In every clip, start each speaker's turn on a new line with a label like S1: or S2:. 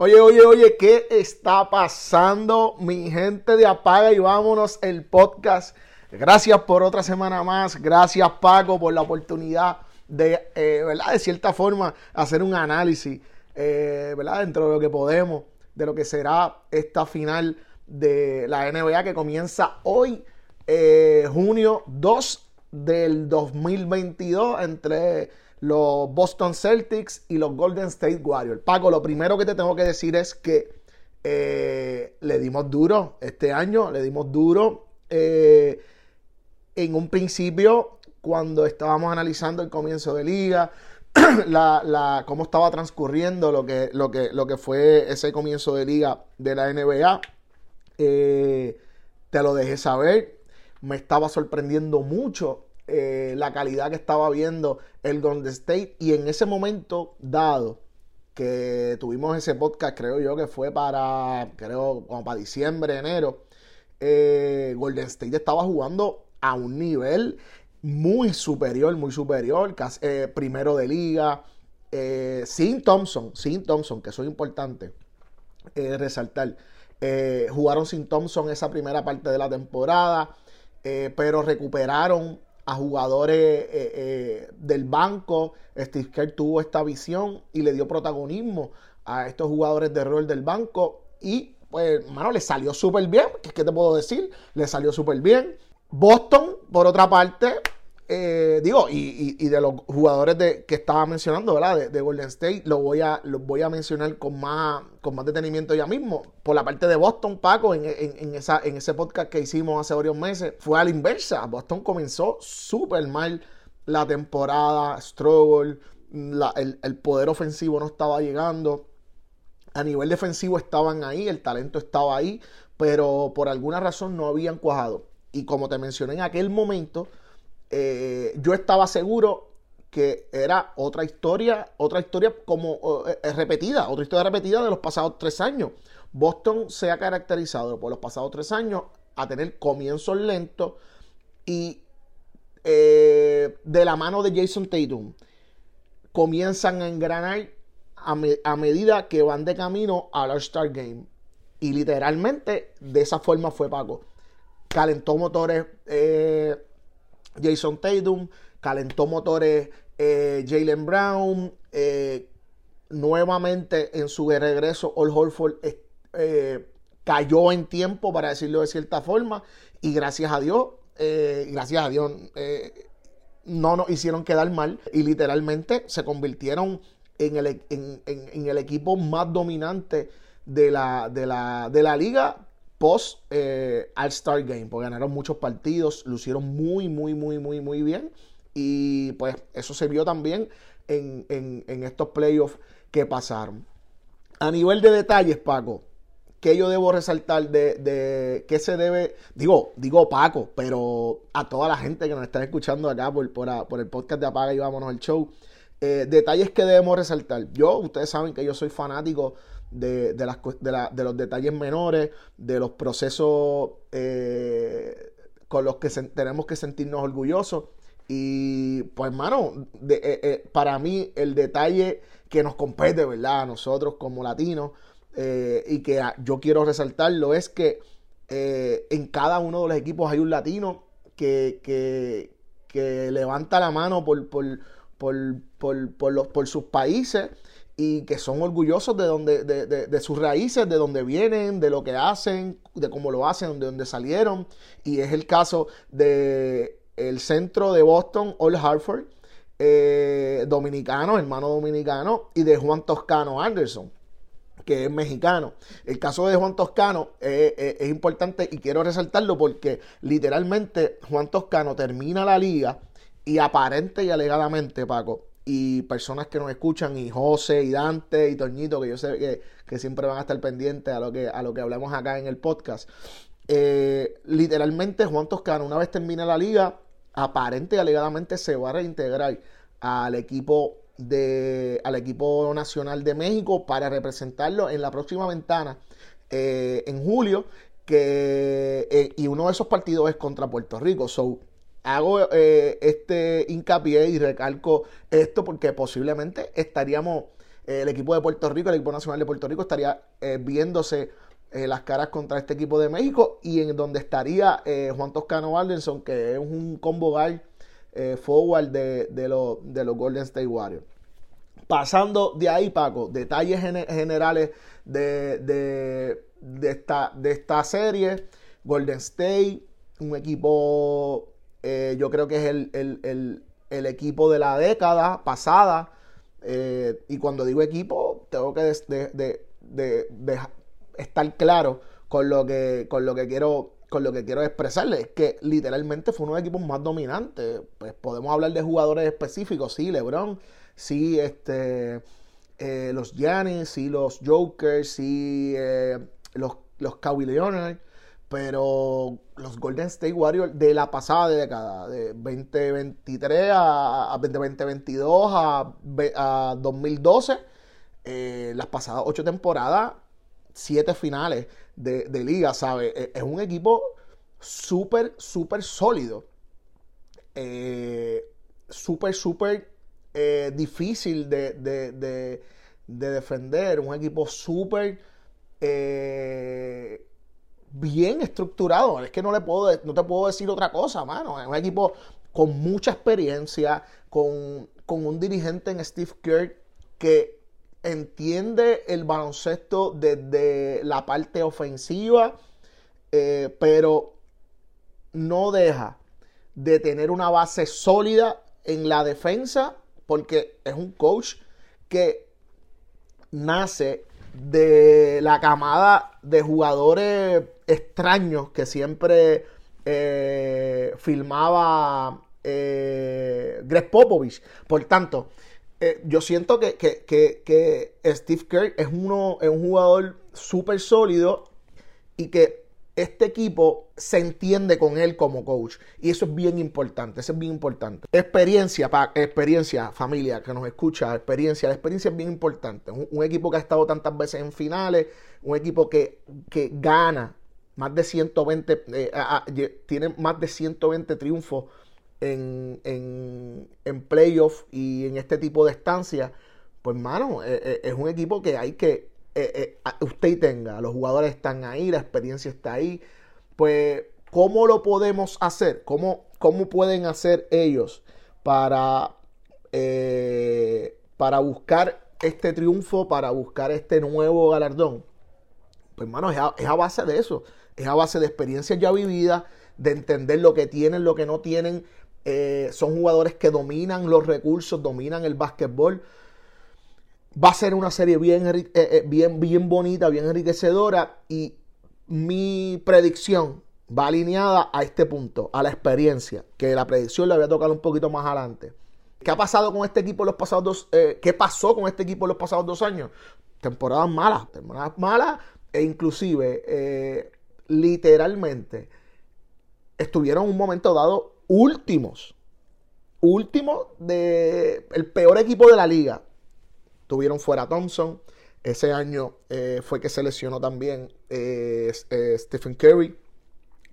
S1: Oye, oye, oye, ¿qué está pasando, mi gente de Apaga y vámonos el podcast? Gracias por otra semana más. Gracias, Paco, por la oportunidad de, eh, ¿verdad? De cierta forma, hacer un análisis, eh, ¿verdad? Dentro de lo que podemos, de lo que será esta final de la NBA que comienza hoy, eh, junio 2 del 2022, entre los Boston Celtics y los Golden State Warriors. Paco, lo primero que te tengo que decir es que eh, le dimos duro este año, le dimos duro. Eh, en un principio, cuando estábamos analizando el comienzo de liga, la, cómo estaba transcurriendo lo que, lo, que, lo que fue ese comienzo de liga de la NBA, eh, te lo dejé saber. Me estaba sorprendiendo mucho eh, la calidad que estaba viendo el Golden State y en ese momento dado que tuvimos ese podcast, creo yo que fue para, creo, como para diciembre, enero, eh, Golden State estaba jugando a un nivel muy superior, muy superior, eh, primero de liga, sin Thompson, sin Thompson, que eso es importante resaltar. jugaron sin Thompson esa primera parte de la temporada, pero recuperaron a jugadores eh, eh, del banco. Steve Kerr tuvo esta visión y le dio protagonismo a estos jugadores de rol del banco. Y, pues, hermano, le salió súper bien. ¿Qué, ¿Qué te puedo decir? Le salió súper bien. Boston, por otra parte, eh, digo, y, de los jugadores de, que estaba mencionando, ¿verdad? De, Golden State, lo voy a, voy a mencionar con más, con más detenimiento ya mismo. Por la parte de Boston, Paco, en, esa, en ese podcast que hicimos hace varios meses, fue a la inversa. Boston comenzó súper mal la temporada, struggle, el, el poder ofensivo no estaba llegando. A nivel defensivo estaban ahí, el talento estaba ahí, pero por alguna razón no habían cuajado. Y como te mencioné en aquel momento, eh, yo estaba seguro que era otra historia, otra historia como eh, eh, repetida, otra historia repetida de los pasados tres años. Boston se ha caracterizado por los pasados tres años a tener comienzos lentos y de la mano de Jason Tatum comienzan a engranar a, medida que van de camino al All-Star Game. Y literalmente de esa forma fue Paco. Calentó motores Jason Tatum, calentó motores eh, Jalen Brown, eh, nuevamente en su regreso, All Holford eh, cayó en tiempo, para decirlo de cierta forma, y gracias a Dios, gracias a Dios, no nos hicieron quedar mal y literalmente se convirtieron en el, equipo más dominante de la liga post eh, All-Star Game, porque ganaron muchos partidos, lucieron muy, muy, muy, muy, muy bien. Y pues eso se vio también en, estos playoffs que pasaron. A nivel de detalles, Paco, ¿qué yo debo resaltar de, de qué se debe? Digo, digo Paco, pero a toda la gente que nos está escuchando acá por, por, el podcast de Apaga y Vámonos al Show. Eh, detalles que debemos resaltar. Yo, ustedes saben que yo soy fanático de, las, de, los detalles menores, de los procesos eh, con los que tenemos que sentirnos orgullosos. Y pues, hermano, eh, eh, para mí el detalle que nos compete, ¿verdad? A nosotros como latinos, y que yo quiero resaltarlo, es que en cada uno de los equipos hay un latino que, que, levanta la mano por, por, por, los, por sus países y que son orgullosos de, donde, de, sus raíces, de donde vienen, de lo que hacen, de cómo lo hacen, de dónde salieron. Y es el caso de el centro de Boston, Old Hartford, eh, dominicano, hermano dominicano, y de Juan Toscano Anderson, que es mexicano. El caso de Juan Toscano eh, eh, es importante y quiero resaltarlo porque literalmente Juan Toscano termina la liga y aparente y alegadamente, Paco, y personas que nos escuchan, y José, y Dante, y Toñito, que yo sé que, siempre van a estar pendientes a lo que, a lo que hablamos acá en el podcast. Eh, literalmente, Juan Toscano, una vez termine la liga, aparente y alegadamente se va a reintegrar al equipo de al equipo nacional de México para representarlo en la próxima ventana eh, en julio que eh, y uno de esos partidos es contra Puerto Rico so hago eh, este hincapié y recalco esto porque posiblemente estaríamos el equipo de Puerto Rico, el equipo nacional de Puerto Rico, estaría viéndose las caras contra este equipo de México y en donde estaría Juan Toscano Valdenson, que es un combo guard forward de, de, de los Golden State Warriors. Pasando de ahí, Paco, detalles generales de, esta, de esta serie. Golden State, un equipo, eh, yo creo que es el, equipo de la década pasada. Eh, y cuando digo equipo, tengo que estar claro con lo que, con lo que quiero con lo que quiero expresarles es que literalmente fue uno de los equipos más dominantes. Pues podemos hablar de jugadores específicos, sí, LeBron, sí, este, eh, los Giannis, sí, los Jokers, sí, los, los Leonard, pero los Golden State Warriors de la pasada década, de 2023 a, 2022 a, 2012, eh, las pasadas ocho temporadas, siete finales de, de liga, ¿sabes? E, es un equipo súper, súper sólido. súper, súper eh, difícil de, defender, un equipo súper eh, bien estructurado. Es que no, le puedo, no te puedo decir otra cosa, mano. Es un equipo con mucha experiencia, con, un dirigente en Steve Kerr que entiende el baloncesto desde la parte ofensiva, eh, pero no deja de tener una base sólida en la defensa porque es un coach que nace de la camada de jugadores extraños que siempre eh, filmaba eh, Greg Popovich. Por tanto, eh, yo siento que, que, Steve Kerr es, uno, es un jugador súper sólido y que este equipo se entiende con él como coach. Y eso es bien importante, eso es bien importante. Experiencia, experiencia, familia que nos escucha, experiencia. La experiencia es bien importante. Un, equipo que ha estado tantas veces en finales, un equipo que, gana más de 120, eh, tiene más de 120 triunfos en, en, en playoff y en este tipo de estancias. Pues, mano, eh, eh, es un equipo que hay que eh, eh, usted tenga, los jugadores están ahí, la experiencia está ahí, pues ¿cómo lo podemos hacer? ¿Cómo, cómo pueden hacer ellos para, eh, para buscar este triunfo, para buscar este nuevo galardón? Pues hermano, es a, base de eso, es a base de experiencias ya vividas, de entender lo que tienen, lo que no tienen. son jugadores que dominan los recursos, dominan el básquetbol. Va a ser una serie bien, eh, eh, bien, bien bonita, bien enriquecedora y mi predicción va alineada a este punto, a la experiencia, que la predicción la voy a tocar un poquito más adelante. ¿Qué ha pasado con este equipo los pasados dos, eh, qué pasó con este equipo los pasados dos años? Temporadas malas, temporadas malas e inclusive literalmente estuvieron en un momento dado últimos, últimos de el peor equipo de la liga tuvieron fuera Thompson. Ese año eh, fue que se lesionó también eh, eh, Stephen Curry.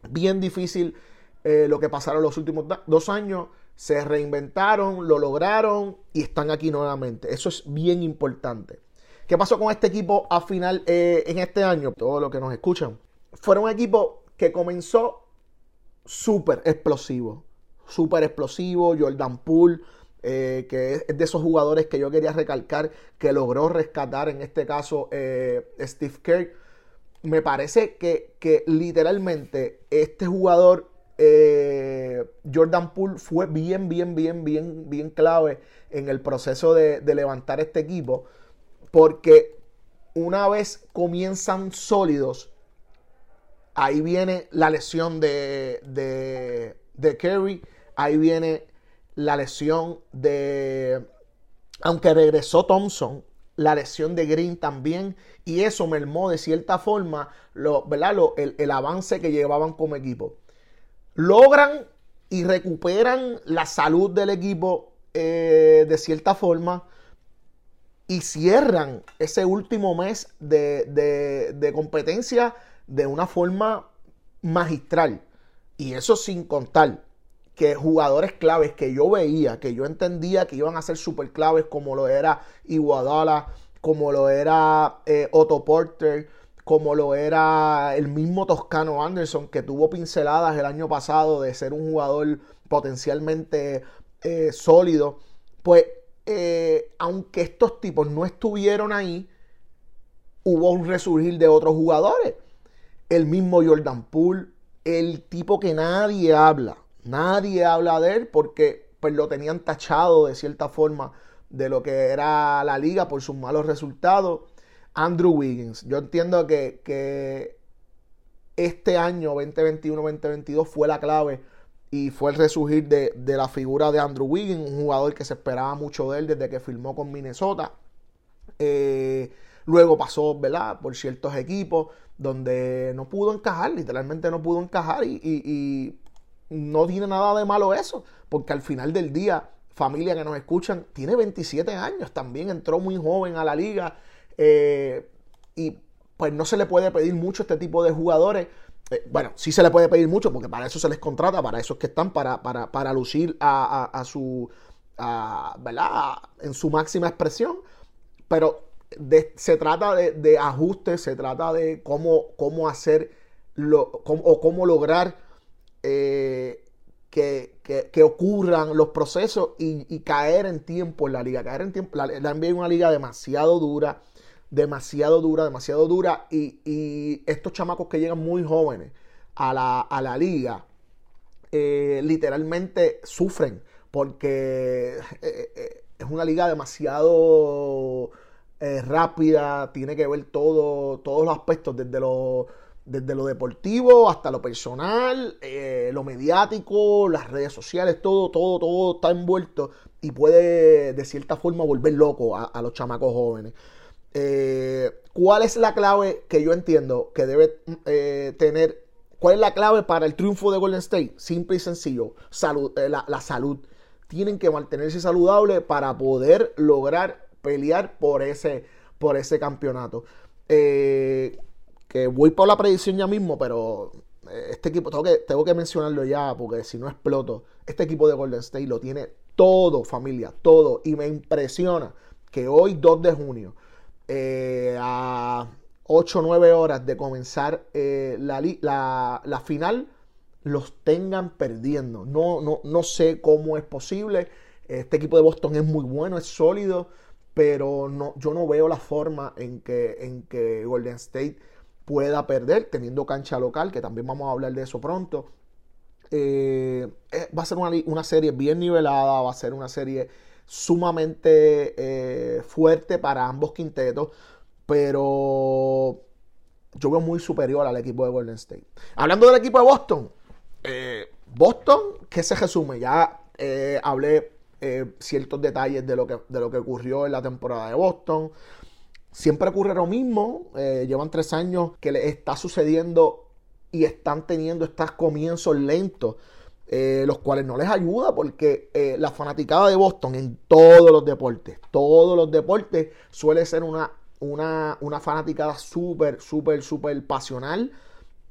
S1: Bien difícil lo que pasaron los últimos dos años. Se reinventaron, lo lograron y están aquí nuevamente. Eso es bien importante. ¿Qué pasó con este equipo a final en este año? Todos los que nos escuchan. Fueron un equipo que comenzó súper explosivo. Súper explosivo. Jordan Poole eh, que es de esos jugadores que yo quería recalcar que logró rescatar en este caso eh, Steve Kerr. Me parece que, literalmente este jugador eh, Jordan Poole fue bien, bien, bien, bien, bien clave en el proceso de, levantar este equipo porque una vez comienzan sólidos, ahí viene la lesión de, de, de Kerry, ahí viene la lesión de, aunque regresó Thompson, la lesión de Green también, y eso mermó de cierta forma lo, ¿verdad? el, avance que llevaban como equipo. Logran y recuperan la salud del equipo eh, de cierta forma y cierran ese último mes de, de competencia de una forma magistral. Y eso sin contar que jugadores claves que yo veía, que yo entendía que iban a ser súper claves, como lo era Iguadala, como lo era eh, Otto Porter, como lo era el mismo Toscano Anderson, que tuvo pinceladas el año pasado de ser un jugador potencialmente eh, sólido, pues eh, aunque estos tipos no estuvieron ahí, hubo un resurgir de otros jugadores. El mismo Jordan Poole, el tipo que nadie habla, nadie habla de él porque pues, lo tenían tachado de cierta forma de lo que era la liga por sus malos resultados. Andrew Wiggins, yo entiendo que, que este año 2021-2022 fue la clave y fue el resurgir de, la figura de Andrew Wiggins, un jugador que se esperaba mucho de él desde que firmó con Minnesota. Eh, luego pasó, ¿verdad? Por ciertos equipos donde no pudo encajar, literalmente no pudo encajar y, no tiene nada de malo eso, porque al final del día, familia que nos escuchan, tiene 27 años, también entró muy joven a la liga eh, y pues no se le puede pedir mucho a este tipo de jugadores eh, bueno, sí se le puede pedir mucho porque para eso se les contrata, para eso es que están, para, para, lucir a, su, ¿verdad? En su máxima expresión, pero se trata de, ajustes, se trata de cómo, cómo hacer o cómo lograr eh, que, ocurran los procesos y, caer en tiempo en la liga. Caer en tiempo, la, la es una liga demasiado dura demasiado dura, demasiado dura. Y, estos chamacos que llegan muy jóvenes a la, liga, eh, literalmente sufren porque eh, es una liga demasiado rápida, tiene que ver todo, todos los aspectos, desde lo, desde lo deportivo hasta lo personal, lo mediático, las redes sociales, todo, todo, todo está envuelto y puede de cierta forma volver loco a los chamacos jóvenes. Eh, ¿Cuál es la clave que yo entiendo que debe eh, tener? ¿Cuál es la clave para el triunfo de Golden State? Simple y sencillo. Salud, eh, la, salud. Tienen que mantenerse saludable para poder lograr pelear por ese, por ese campeonato. Voy por la predicción ya mismo, pero este equipo, tengo que, tengo que mencionarlo ya, porque si no exploto. Este equipo de Golden State lo tiene todo, familia, todo. Y me impresiona que hoy, 2 de junio, eh, a 8 o 9 horas de comenzar eh, la, final, los tengan perdiendo. No, no, no sé cómo es posible. Este equipo de Boston es muy bueno, es sólido, pero no, yo no veo la forma en que, en que Golden State pueda perder teniendo cancha local, que también vamos a hablar de eso pronto. Eh, va a ser una, una, serie bien nivelada, va a ser una serie sumamente eh, fuerte para ambos quintetos, pero yo veo muy superior al equipo de Golden State. Hablando del equipo de Boston, eh, Boston, ¿qué se resume? Ya eh, hablé ciertos detalles de lo, que, de lo que ocurrió en la temporada de Boston. Siempre ocurre lo mismo. llevan tres años que le está sucediendo y están teniendo estos comienzos lentos eh, los cuales no les ayuda porque eh, la fanaticada de Boston en todos los deportes, todos los deportes suele ser una, una, una fanaticada súper, súper, súper pasional,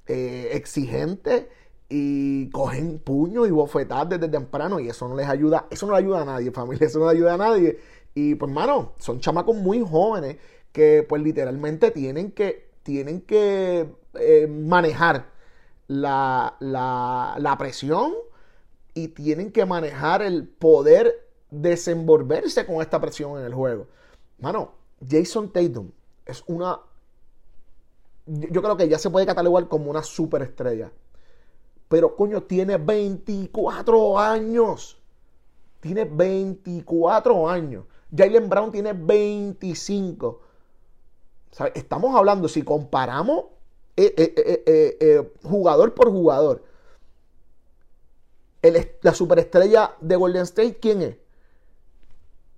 S1: eh, exigente y cogen puños y bofetadas desde temprano y eso no les ayuda, eso no le ayuda a nadie, familia, eso no le ayuda a nadie. Y pues, mano, son chamacos muy jóvenes que pues literalmente tienen que, tienen que manejar la, la, presión y tienen que manejar el poder desenvolverse con esta presión en el juego. Mano, Jason Tatum es una. Yo creo que ya se puede catalogar como una superestrella. Pero coño, tiene 24 años. Tiene 24 años. Jalen Brown tiene 25. Estamos hablando, si comparamos eh, eh, eh, jugador por jugador. la superestrella de Golden State, ¿quién es?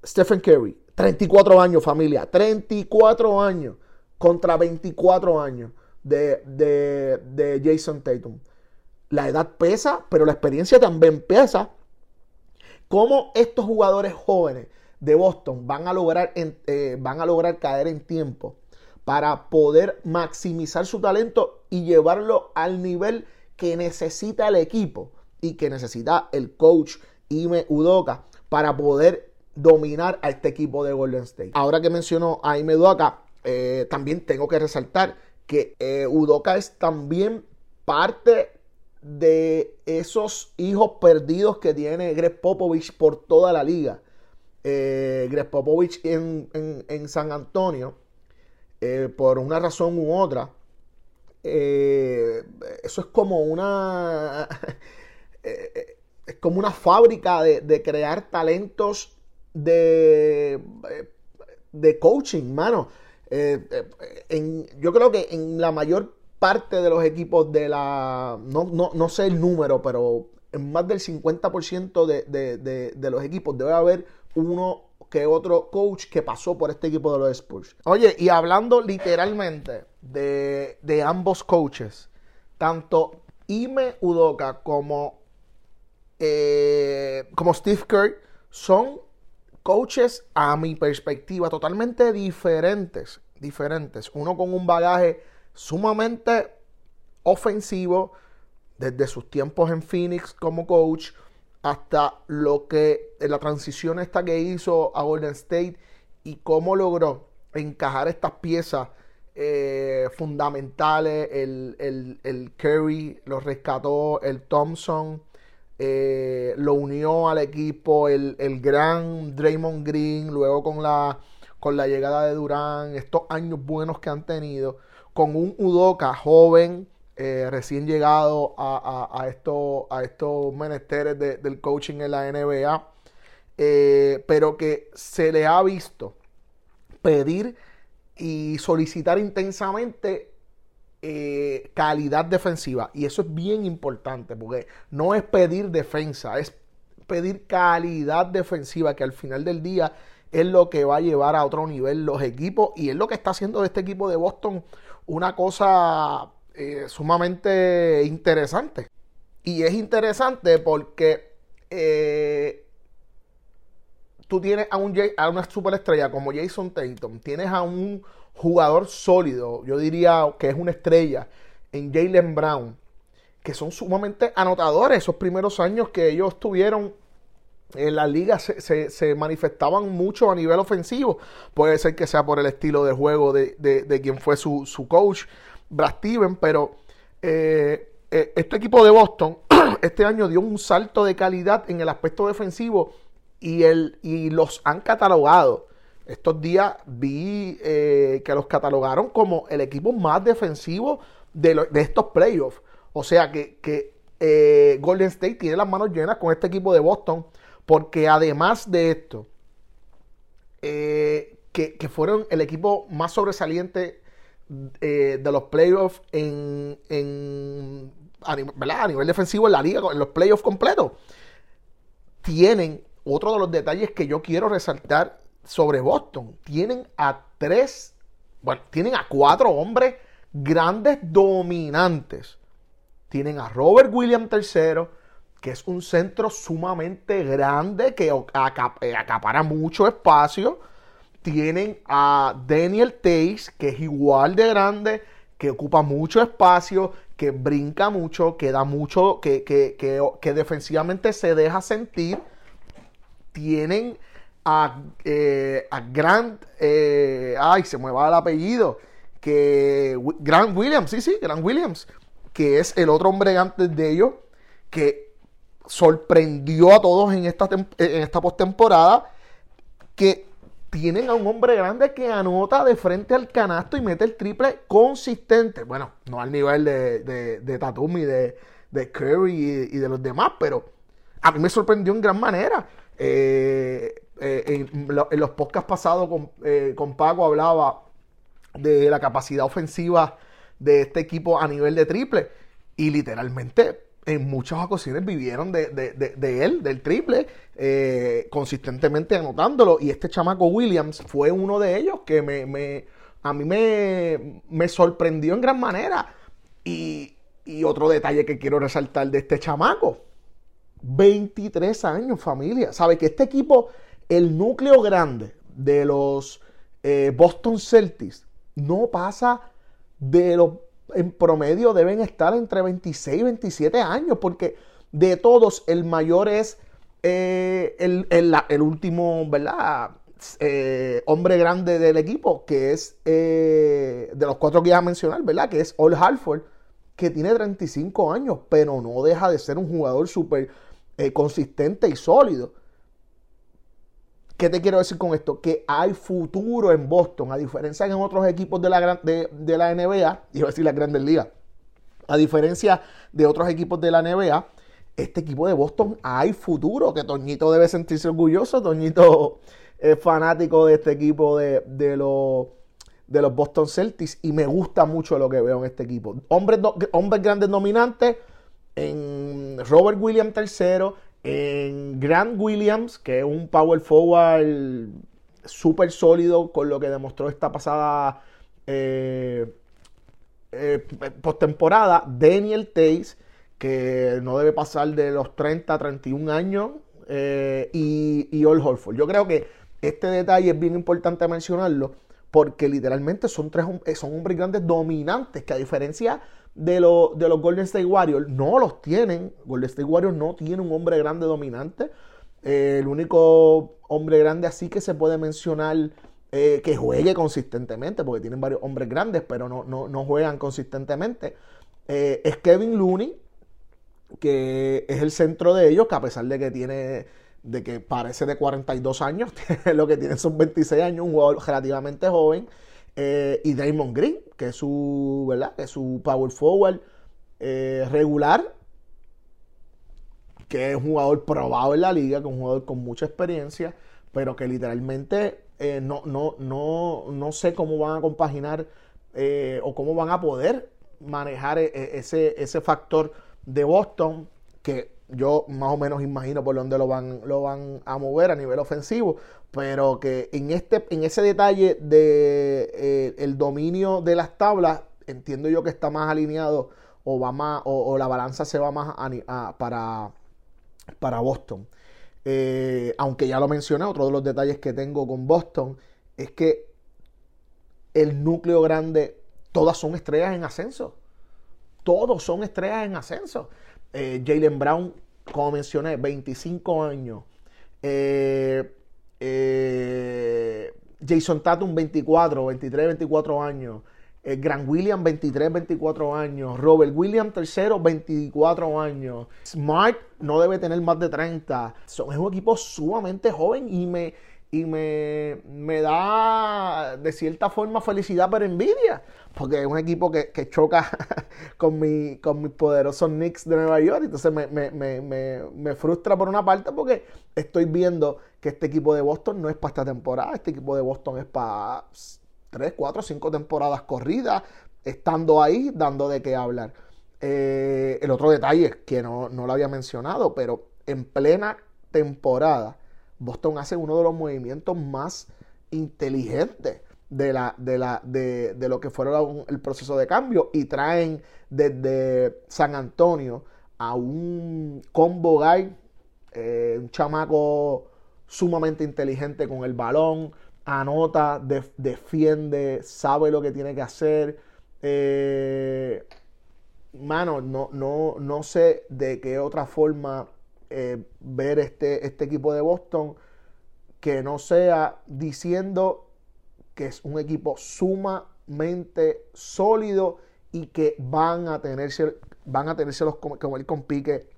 S1: Stephen Curry. 34 años, familia. 34 años contra 24 años de, de, Jason Tatum. La edad pesa, pero la experiencia también pesa. ¿Cómo estos jugadores jóvenes de Boston van a lograr, van a lograr caer en tiempo? Para poder maximizar su talento y llevarlo al nivel que necesita el equipo y que necesita el coach Ime Udoka para poder dominar a este equipo de Golden State. Ahora que mencionó a Ime Udoka, eh, también tengo que resaltar que eh, Udoka es también parte de esos hijos perdidos que tiene Greg Popovich por toda la liga. Eh, Greg Popovich en, San Antonio, por una razón u otra, eso es como una es como una fábrica de, crear talentos de, de coaching, mano. Eh, eh, yo creo que en la mayor parte de los equipos de la. No, sé el número, pero en más del 50% de, de, los equipos debe haber uno que otro coach que pasó por este equipo de los Spurs. Oye, y hablando literalmente de, de ambos coaches, tanto Ime Udoka como eh, como Steve Kerr, son coaches a mi perspectiva totalmente diferentes, diferentes. Uno con un bagaje sumamente ofensivo desde sus tiempos en Phoenix como coach hasta lo que la transición esta que hizo a Golden State y cómo logró encajar estas piezas eh, fundamentales. El, el, el Curry lo rescató, el Thompson, eh, lo unió al equipo el, gran Draymond Green, luego con la, con la llegada de Durán, estos años buenos que han tenido, con un Udoka joven, eh, recién llegado a, estos menesteres del coaching en la NBA, eh, pero que se le ha visto pedir y solicitar intensamente eh, calidad defensiva. Y eso es bien importante, porque no es pedir defensa, es pedir calidad defensiva, que al final del día es lo que va a llevar a otro nivel los equipos. Y es lo que está haciendo de este equipo de Boston una cosa eh, sumamente interesante. Y es interesante porque eh, tú tienes a, un, a una superestrella como Jason Tatum, tienes a un jugador sólido, yo diría que es una estrella en Jalen Brown, que son sumamente anotadores. Esos primeros años que ellos tuvieron en la liga se, manifestaban mucho a nivel ofensivo. Puede ser que sea por el estilo de juego de, quien fue su, coach, Brad Steven, pero eh, eh, este equipo de Boston este año dio un salto de calidad en el aspecto defensivo y, el, y los han catalogado estos días vi eh, que los catalogaron como el equipo más defensivo de, estos playoffs. O sea que, eh, Golden State tiene las manos llenas con este equipo de Boston. Porque además de esto, eh, que, fueron el equipo más sobresaliente de los playoffs en, a, nivel, defensivo en la liga, en los playoffs completos, tienen otro de los detalles que yo quiero resaltar sobre Boston. Tienen a tres, bueno, tienen a cuatro hombres grandes dominantes. Tienen a Robert Williams III, que es un centro sumamente grande que eh, acapara mucho espacio. Tienen a Daniel Tays, que es igual de grande, que ocupa mucho espacio, que brinca mucho, que da mucho, que, que, que defensivamente se deja sentir. Tienen a, eh, Grant, eh, ay, se me va el apellido, que Grant Williams, sí, sí, Grant Williams, que es el otro hombre antes de ellos, que sorprendió a todos en esta, en esta postemporada, que tienen a un hombre grande que anota de frente al canasto y mete el triple consistente. Bueno, no al nivel de, de, de Tatum y de, de Curry y, de los demás, pero a mí me sorprendió en gran manera. Eh, eh, en, los podcasts pasados con, eh, con Paco hablaba de la capacidad ofensiva de este equipo a nivel de triple. Y literalmente en muchas ocasiones vivieron de, él, del triple, eh, consistentemente anotándolo. Y este chamaco Williams fue uno de ellos que me, a mí me, me, sorprendió en gran manera. Y, y otro detalle que quiero resaltar de este chamaco. 23 años, familia. ¿Sabe que este equipo el núcleo grande de los eh, Boston Celtics no pasa de los, en promedio deben estar entre 26 y 27 años, porque de todos el mayor es eh, el, último, ¿verdad? Eh, hombre grande del equipo, que es de los cuatro que iba a mencionar, ¿verdad? Que es All Halford, que tiene 35 años, pero no deja de ser un jugador súper consistente y sólido. ¿Qué te quiero decir con esto? Que hay futuro en Boston, a diferencia de en otros equipos de la, de, de la NBA, iba a decir la Grandes Ligas, a diferencia de otros equipos de la NBA, este equipo de Boston hay futuro, que Toñito debe sentirse orgulloso, Toñito es fanático de este equipo de, de, los, de los Boston Celtics y me gusta mucho lo que veo en este equipo. Hombres, hombres grandes dominantes, en Robert Williams III, en Grant Williams, que es un power forward súper sólido con lo que demostró esta pasada eh, eh, postemporada, Daniel Tays, que no debe pasar de los 30 a 31 años, eh, y, y All Holford. Yo creo que este detalle es bien importante mencionarlo porque literalmente son tres son hombres grandes dominantes que a diferencia de, de los Golden State Warriors no los tienen. Golden State Warriors no tiene un hombre grande dominante. Eh, el único hombre grande así que se puede mencionar eh, que juegue consistentemente, porque tienen varios hombres grandes, pero no, no, juegan consistentemente, eh, es Kevin Looney, que es el centro de ellos, que a pesar de que tiene, de que parece de 42 años, lo que tiene son 26 años, un jugador relativamente joven. Eh, y Damon Green, que es su, ¿verdad? Que es su power forward eh, regular, que es un jugador probado en la liga, que es un jugador con mucha experiencia, pero que literalmente eh, no, no, no, no sé cómo van a compaginar o cómo van a poder manejar ese, ese factor de Boston, que yo más o menos imagino por dónde lo van, lo van a mover a nivel ofensivo, pero que en, este, en ese detalle de eh, dominio de las tablas, entiendo yo que está más alineado o, o, la balanza se va más para, para Boston. Eh, aunque ya lo mencioné, otro de los detalles que tengo con Boston es que el núcleo grande, todas son estrellas en ascenso. Todos son estrellas en ascenso. Eh, Jalen Brown, como mencioné, 25 años. Eh, eh, Jason Tatum, 24, 23, 24 años. Eh, Grant Williams, 23, 24 años. Robert Williams, tercero, 24 años. Smart no debe tener más de 30. Son, es un equipo sumamente joven y me, y me, me da de cierta forma felicidad, pero envidia porque es un equipo que, choca con, mi, con mis poderosos Knicks de Nueva York. Entonces me, frustra por una parte porque estoy viendo que este equipo de Boston no es para esta temporada. Este equipo de Boston es para 3, 4, 5 temporadas corridas, estando ahí, dando de qué hablar. Eh, el otro detalle que no, no lo había mencionado, pero en plena temporada, Boston hace uno de los movimientos más inteligentes de, la, de, la, de, de lo que fueron el proceso de cambio y traen desde San Antonio a un combo guy, eh, un chamaco sumamente inteligente con el balón, anota, defiende, sabe lo que tiene que hacer. Eh, mano, no, no, no sé de qué otra forma eh, ver este, este equipo de Boston que no sea diciendo que es un equipo sumamente sólido y que van a tenerse, van a tenérselos como, como el con pique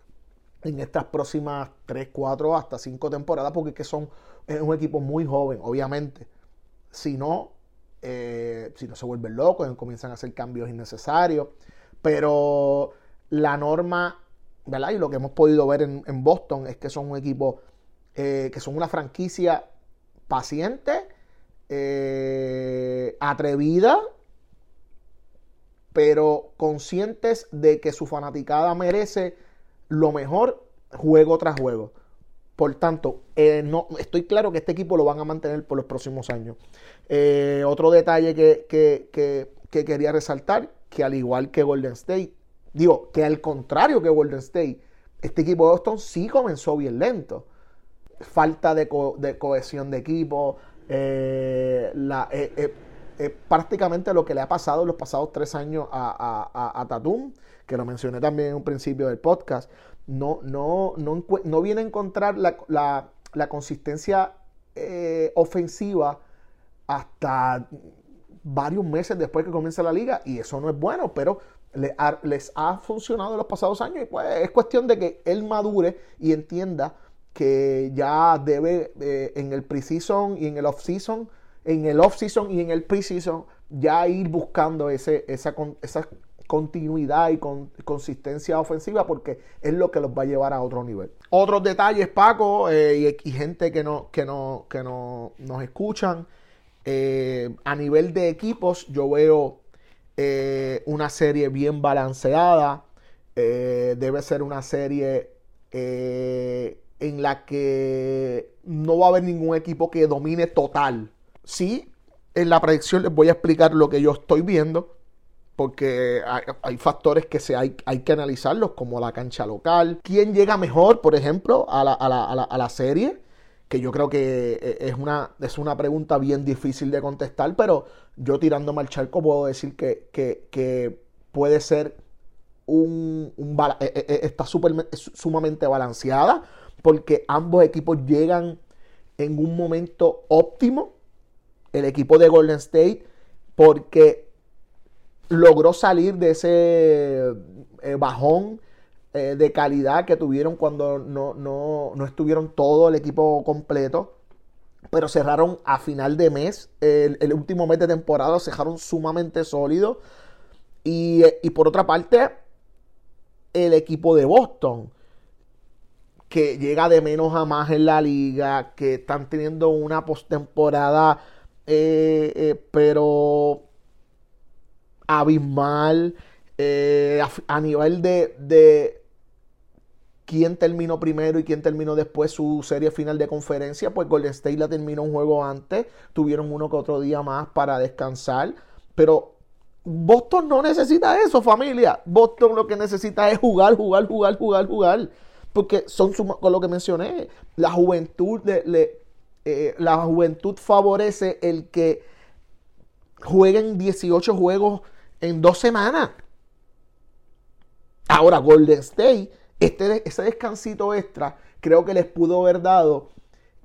S1: en estas próximas 3, 4, hasta 5 temporadas, porque que son, es un equipo muy joven, obviamente. Si no, eh, si no se vuelven locos, comienzan a hacer cambios innecesarios. Pero la norma, Y lo que hemos podido ver en, Boston es que son un equipo eh, que son una franquicia paciente eh, atrevida, pero conscientes de que su fanaticada merece lo mejor juego tras juego. Por tanto, eh, estoy claro que este equipo lo van a mantener por los próximos años. Otro detalle que, que, quería resaltar, que al igual que Golden State, digo, que al contrario que Golden State, este equipo de Boston sí comenzó bien lento. Falta de, cohesión de equipo, eh, la, eh, eh, prácticamente lo que le ha pasado en los pasados tres años a, a, Tatum, que lo mencioné también en un principio del podcast. no, no, no, viene a encontrar la, consistencia eh, ofensiva hasta varios meses después que comienza la liga y eso no es bueno, pero les ha, funcionado en los pasados años y pues es cuestión de que él madure y entienda que ya debe eh, en el preseason y en el off-season, en el off-season y en el preseason ya ir buscando ese, esa, esa continuidad y con, consistencia ofensiva porque es lo que los va a llevar a otro nivel. Otros detalles, Paco, eh, y, gente que, no, que, no, que no, nos escuchan. Eh, a nivel de equipos, yo veo eh, una serie bien balanceada. debe ser una serie en la que no va a haber ningún equipo que domine total. Sí, en la predicción les voy a explicar lo que yo estoy viendo porque hay, factores que se hay, hay, que analizarlos, como la cancha local. ¿Quién llega mejor, por ejemplo, a la, a la, a la, serie? Que yo creo que eh, es una, es una pregunta bien difícil de contestar, pero yo tirándome al charco puedo decir que, que, puede ser un, un eh, eh, está super, sumamente balanceada, porque ambos equipos llegan en un momento óptimo. El equipo de Golden State, porque logró salir de ese bajón eh, de calidad que tuvieron cuando no, estuvieron todo el equipo completo. Pero cerraron a final de mes, el, último mes de temporada, cerraron sumamente sólido. Y, eh, y por otra parte, el equipo de Boston, que llega de menos a más en la liga, que están teniendo una postemporada, pero abismal eh, a, nivel de quién terminó primero y quién terminó después su serie final de conferencia, pues Golden State la terminó un juego antes, tuvieron uno que otro día más para descansar, pero Boston no necesita eso, familia. Boston lo que necesita es jugar, jugar, jugar, jugar, jugar. Porque son con lo que mencioné, la juventud le, eh, la juventud favorece el que jueguen 18 juegos en dos semanas. Ahora, Golden State, este, ese descansito extra, creo que les pudo haber dado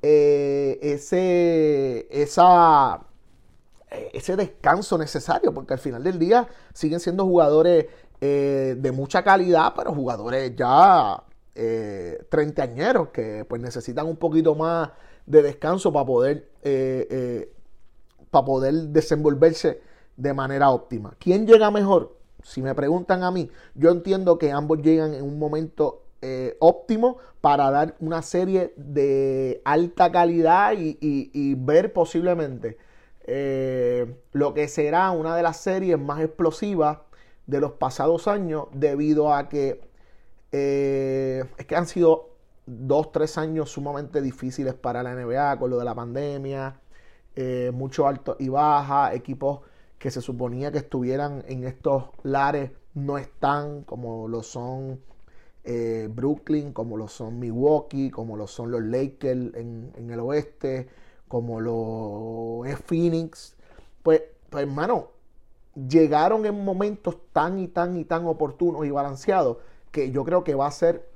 S1: eh, ese, esa, eh, ese descanso necesario, porque al final del día siguen siendo jugadores eh, de mucha calidad, pero jugadores ya treintañeros que pues necesitan un poquito más de descanso para poder, para poder desenvolverse de manera óptima. ¿Quién llega mejor? Si me preguntan a mí, yo entiendo que ambos llegan en un momento eh, óptimo para dar una serie de alta calidad y, ver posiblemente eh, lo que será una de las series más explosivas de los pasados años debido a que eh, es que han sido dos, tres años sumamente difíciles para la NBA con lo de la pandemia, mucho alto y baja, equipos que se suponía que estuvieran en estos lares no están, como lo son eh, Brooklyn, como lo son Milwaukee, como lo son los Lakers en, el oeste, como lo es Phoenix. Pues, pues, hermano, llegaron en momentos tan y tan y tan oportunos y balanceados que yo creo que va a ser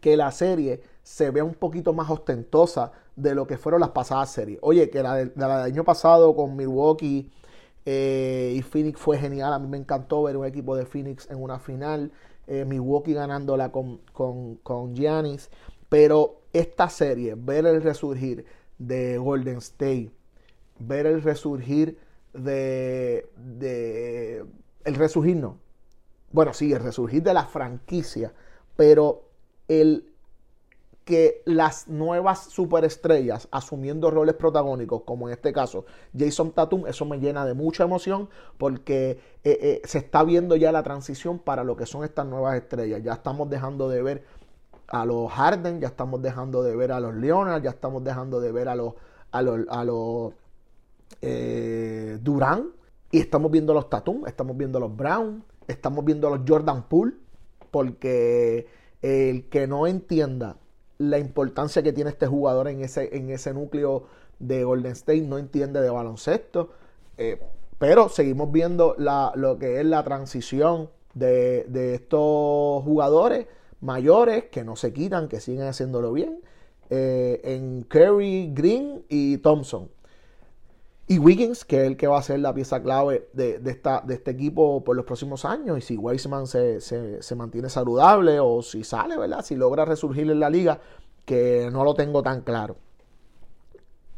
S1: que la serie se vea un poquito más ostentosa de lo que fueron las pasadas series. Oye, que la del año pasado con Milwaukee eh, y Phoenix fue genial. A mí me encantó ver un equipo de Phoenix en una final. Eh, Milwaukee ganándola con, con, Giannis. Pero esta serie, ver el resurgir de Golden State, ver el resurgir de, de. El resurgir no. Bueno, sí, el resurgir de la franquicia. Pero el que las nuevas superestrellas asumiendo roles protagónicos, como en este caso Jason Tatum, eso me llena de mucha emoción porque eh, eh, se está viendo ya la transición para lo que son estas nuevas estrellas. Ya estamos dejando de ver a los Harden, ya estamos dejando de ver a los Leonard, ya estamos dejando de ver a los, a los, a los eh, Durán y estamos viendo a los Tatum, estamos viendo a los Brown, estamos viendo a los Jordan Poole, porque el que no entienda la importancia que tiene este jugador en ese, en ese núcleo de Golden State, no entiende de baloncesto. Eh, pero seguimos viendo la, lo que es la transición de, estos jugadores mayores que no se quitan, que siguen haciéndolo bien. Eh, en Curry, Green y Thompson. Y Wiggins, que es el que va a ser la pieza clave de, esta, de este equipo por los próximos años. Y si Weissman se, se, mantiene saludable o si sale, ¿verdad? Si logra resurgir en la liga, que no lo tengo tan claro.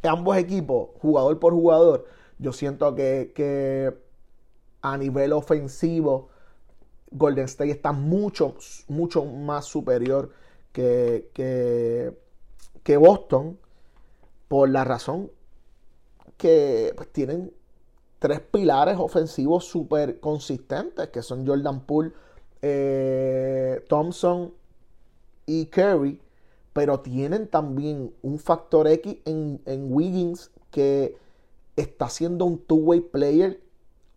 S1: Ambos equipos, jugador por jugador, yo siento que, que a nivel ofensivo, Golden State está mucho, mucho más superior que, que, que Boston por la razón que pues, tienen tres pilares ofensivos súper consistentes, que son Jordan Poole, eh, Thompson y Curry, pero tienen también un factor X en, en Wiggins que está siendo un two-way player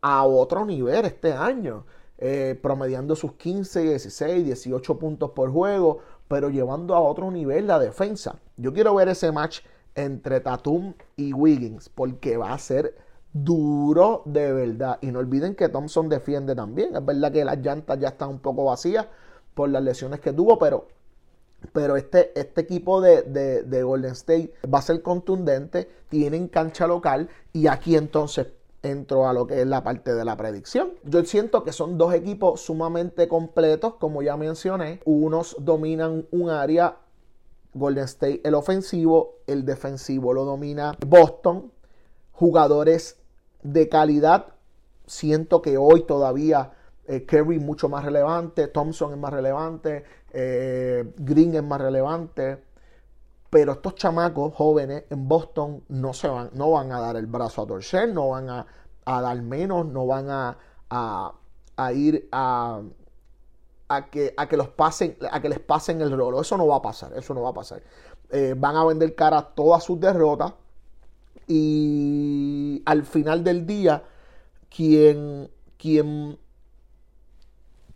S1: a otro nivel este año. Eh, promediando sus 15, 16, 18 puntos por juego, pero llevando a otro nivel la defensa. Yo quiero ver ese match entre Tatum y Wiggins, porque va a ser duro de verdad. Y no olviden que Thompson defiende también. Es verdad que las llantas ya están un poco vacías por las lesiones que tuvo, pero, pero este, este equipo de, de Golden State va a ser contundente, tienen cancha local y aquí entonces entro a lo que es la parte de la predicción. Yo siento que son dos equipos sumamente completos, como ya mencioné. Unos dominan un área, Golden State el ofensivo, el defensivo lo domina Boston. Jugadores de calidad, siento que hoy todavía eh, Kerry mucho más relevante, Thompson es más relevante, eh, Green es más relevante. Pero estos chamacos jóvenes en Boston no, se van, no van a dar el brazo a torcer, no van a, dar menos, no van a, ir a, a, que, a, que los pasen, a que les pasen el rolo. Eso no va a pasar, eso no va a pasar. Eh, van a vender cara todas sus derrotas y al final del día, quien,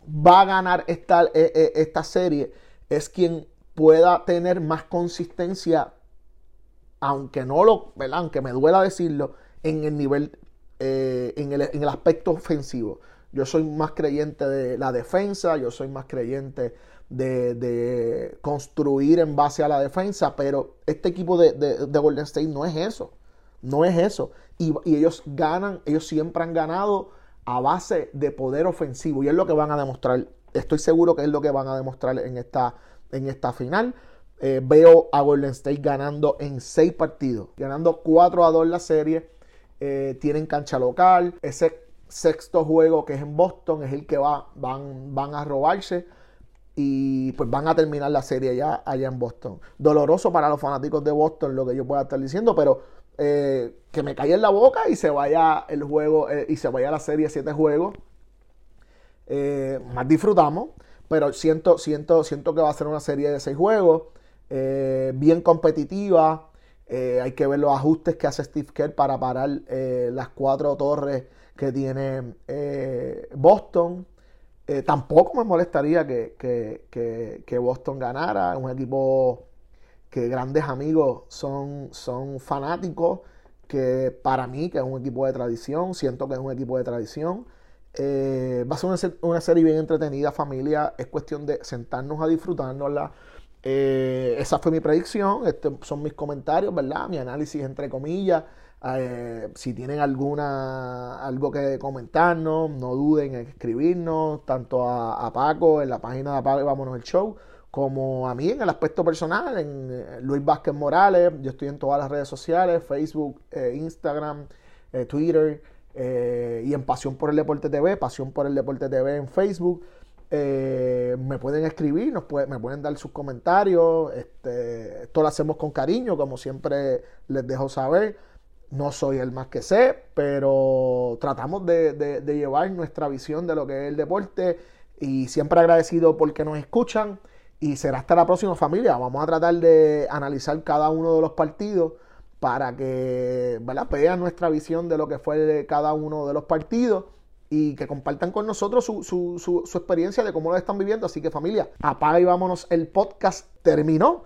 S1: va a ganar esta, e, e, esta serie es quien pueda tener más consistencia, aunque no lo, ¿verdad? aunque me duela decirlo, en el nivel, eh, en, el, aspecto ofensivo. Yo soy más creyente de la defensa, yo soy más creyente de, construir en base a la defensa, pero este equipo de, Golden State no es eso, no es eso. Y, y, ellos ganan, ellos siempre han ganado a base de poder ofensivo y es lo que van a demostrar. Estoy seguro que es lo que van a demostrar en esta en esta final. Eh, veo a Golden State ganando en seis partidos, ganando 4 a 2 la serie. Eh, tienen cancha local. Ese sexto juego que es en Boston es el que va, van, van a robarse y pues van a terminar la serie ya allá en Boston. Doloroso para los fanáticos de Boston lo que yo pueda estar diciendo, pero eh, que me caiga en la boca y se vaya el juego y se vaya la serie siete juegos. más disfrutamos. Pero siento, siento, siento que va a ser una serie de seis juegos, eh, bien competitiva. Eh, hay que ver los ajustes que hace Steve Kerr para parar eh, las cuatro torres que tiene Boston. tampoco me molestaría que, que, Boston ganara. Es un equipo que grandes amigos son, son fanáticos. Que para mí, que es un equipo de tradición, siento que es un equipo de tradición. Eh, va a ser una, serie bien entretenida, familia. Es cuestión de sentarnos a disfrutárnosla. Eh, esa fue mi predicción. Estos son mis comentarios, ¿verdad? Mi análisis entre comillas. Eh, si tienen alguna algo que comentarnos, no duden en escribirnos, tanto a, Paco en la página de Paco Vámonos el Show, como a mí en el aspecto personal, en Luis Vázquez Morales. Yo estoy en todas las redes sociales, Facebook, Instagram, Twitter. Eh, y en Pasión por el Deporte TV, Pasión por el Deporte TV en Facebook. Eh, me pueden escribir, nos me pueden dar sus comentarios. Este, esto lo hacemos con cariño, como siempre les dejo saber. No soy el más que sé, pero tratamos de, llevar nuestra visión de lo que es el deporte y siempre agradecido porque nos escuchan. Y será hasta la próxima familia. Vamos a tratar de analizar cada uno de los partidos para que vean nuestra visión de lo que fue cada uno de los partidos y que compartan con nosotros su, su, su, su experiencia de cómo lo están viviendo. Así que familia, apaga y vámonos, el podcast terminó.